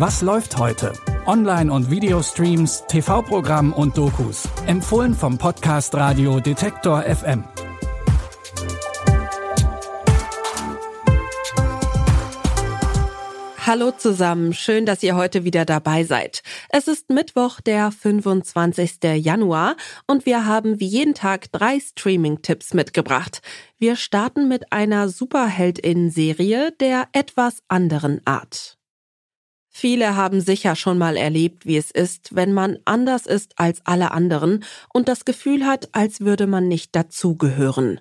Was läuft heute? Online- und Videostreams, TV-Programm und Dokus. Empfohlen vom Podcast Radio Detektor FM. Hallo zusammen, schön, dass ihr heute wieder dabei seid. Es ist Mittwoch, der 25. Januar und wir haben wie jeden Tag drei Streaming-Tipps mitgebracht. Wir starten mit einer Superheldinnen-Serie der etwas anderen Art. Viele haben sicher schon mal erlebt, wie es ist, wenn man anders ist als alle anderen und das Gefühl hat, als würde man nicht dazugehören.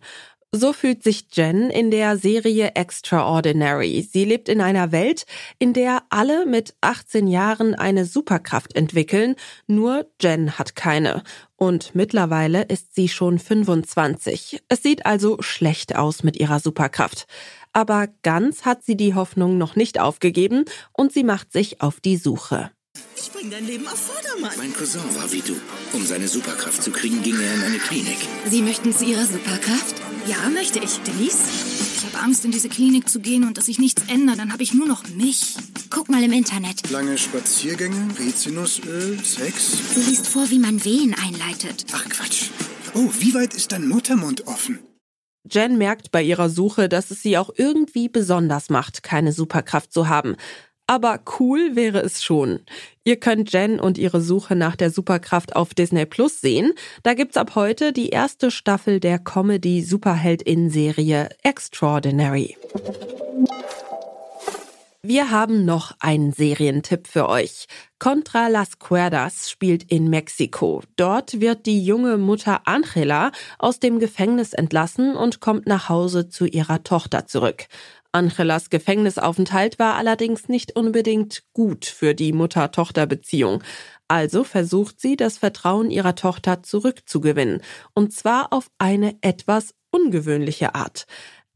So fühlt sich Jen in der Serie Extraordinary. Sie lebt in einer Welt, in der alle mit 18 Jahren eine Superkraft entwickeln, nur Jen hat keine. Und mittlerweile ist sie schon 25. Es sieht also schlecht aus mit ihrer Superkraft. Aber ganz hat sie die Hoffnung noch nicht aufgegeben und sie macht sich auf die Suche. Ich bring dein Leben auf Vordermann. Mein Cousin war wie du. Um seine Superkraft zu kriegen, ging er in eine Klinik. Sie möchten zu Ihrer Superkraft? Ja, möchte ich. Denise? Ich habe Angst, in diese Klinik zu gehen und dass sich nichts ändert. Dann habe ich nur noch mich. Guck mal im Internet. Lange Spaziergänge, Rizinusöl, Sex. Sie liest vor, wie man Wehen einleitet. Ach Quatsch. Oh, wie weit ist dein Muttermund offen? Jen merkt bei ihrer Suche, dass es sie auch irgendwie besonders macht, keine Superkraft zu haben aber cool wäre es schon. Ihr könnt Jen und ihre Suche nach der Superkraft auf Disney Plus sehen. Da gibt's ab heute die erste Staffel der Comedy Superheldin-Serie Extraordinary. Wir haben noch einen Serientipp für euch. Contra las Cuerdas spielt in Mexiko. Dort wird die junge Mutter Angela aus dem Gefängnis entlassen und kommt nach Hause zu ihrer Tochter zurück. Angelas Gefängnisaufenthalt war allerdings nicht unbedingt gut für die Mutter-Tochter-Beziehung. Also versucht sie, das Vertrauen ihrer Tochter zurückzugewinnen. Und zwar auf eine etwas ungewöhnliche Art.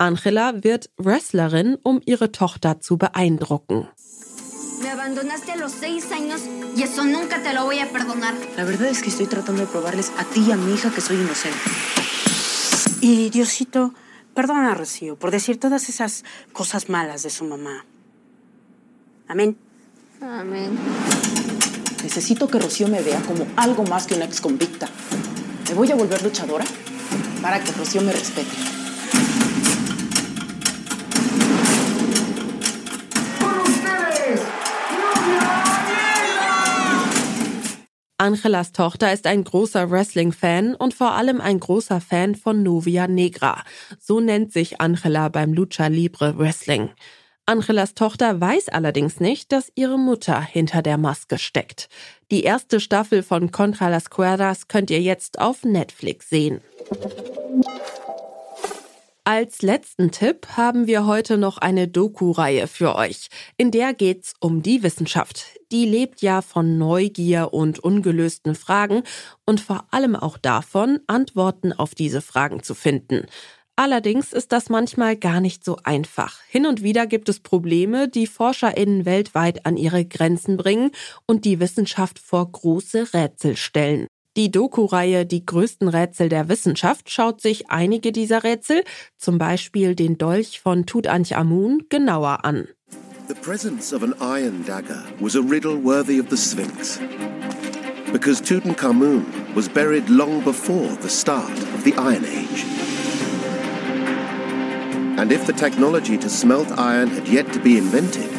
Angela wird Wrestlerin, um ihre Tochter zu beeindrucken. Me abandonaste a los seis años y eso nunca te lo voy a perdonar. La verdad es que estoy tratando de probarles a ti y a mi hija que soy inocente. Y Diosito, Perdona a Rocío por decir todas esas cosas malas de su mamá. Amén. Amén. Necesito que Rocío me vea como algo más que una ex convicta. Me voy a volver luchadora para que Rocío me respete. Angelas Tochter ist ein großer Wrestling-Fan und vor allem ein großer Fan von Novia Negra. So nennt sich Angela beim Lucha Libre Wrestling. Angelas Tochter weiß allerdings nicht, dass ihre Mutter hinter der Maske steckt. Die erste Staffel von Contra las Cuerdas könnt ihr jetzt auf Netflix sehen. Als letzten Tipp haben wir heute noch eine Doku-Reihe für euch. In der geht's um die Wissenschaft. Die lebt ja von Neugier und ungelösten Fragen und vor allem auch davon, Antworten auf diese Fragen zu finden. Allerdings ist das manchmal gar nicht so einfach. Hin und wieder gibt es Probleme, die ForscherInnen weltweit an ihre Grenzen bringen und die Wissenschaft vor große Rätsel stellen. Die Doku-Reihe Die größten Rätsel der Wissenschaft schaut sich einige dieser Rätsel, zum Beispiel den Dolch von Tutanchamun, genauer an. The presence of an iron dagger was a riddle worthy of the Sphinx. Because Tutankhamun was buried long before the start of the Iron Age. And if the technology to smelt iron had yet to be invented,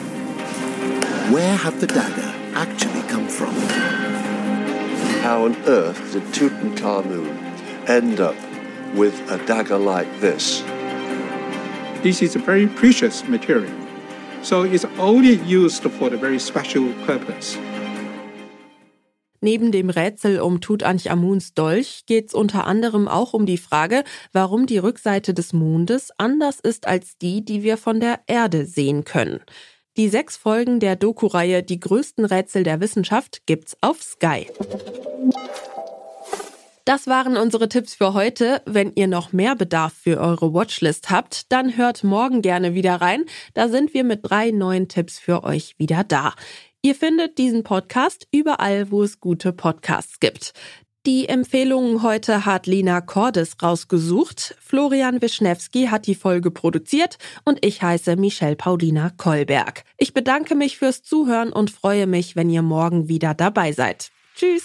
where had the dagger actually come from? How on earth did Tutankhamun end up with a dagger like this? This is a very precious material, so it's only used for the very special purpose. Neben dem Rätsel um Tutanchamuns Dolch geht es unter anderem auch um die Frage, warum die Rückseite des Mondes anders ist als die, die wir von der Erde sehen können. Die sechs Folgen der Doku-Reihe Die größten Rätsel der Wissenschaft gibt's auf Sky. Das waren unsere Tipps für heute. Wenn ihr noch mehr Bedarf für eure Watchlist habt, dann hört morgen gerne wieder rein. Da sind wir mit drei neuen Tipps für euch wieder da. Ihr findet diesen Podcast überall, wo es gute Podcasts gibt. Die Empfehlungen heute hat Lina Cordes rausgesucht. Florian Wischnewski hat die Folge produziert und ich heiße Michelle Paulina Kolberg. Ich bedanke mich fürs Zuhören und freue mich, wenn ihr morgen wieder dabei seid. Tschüss!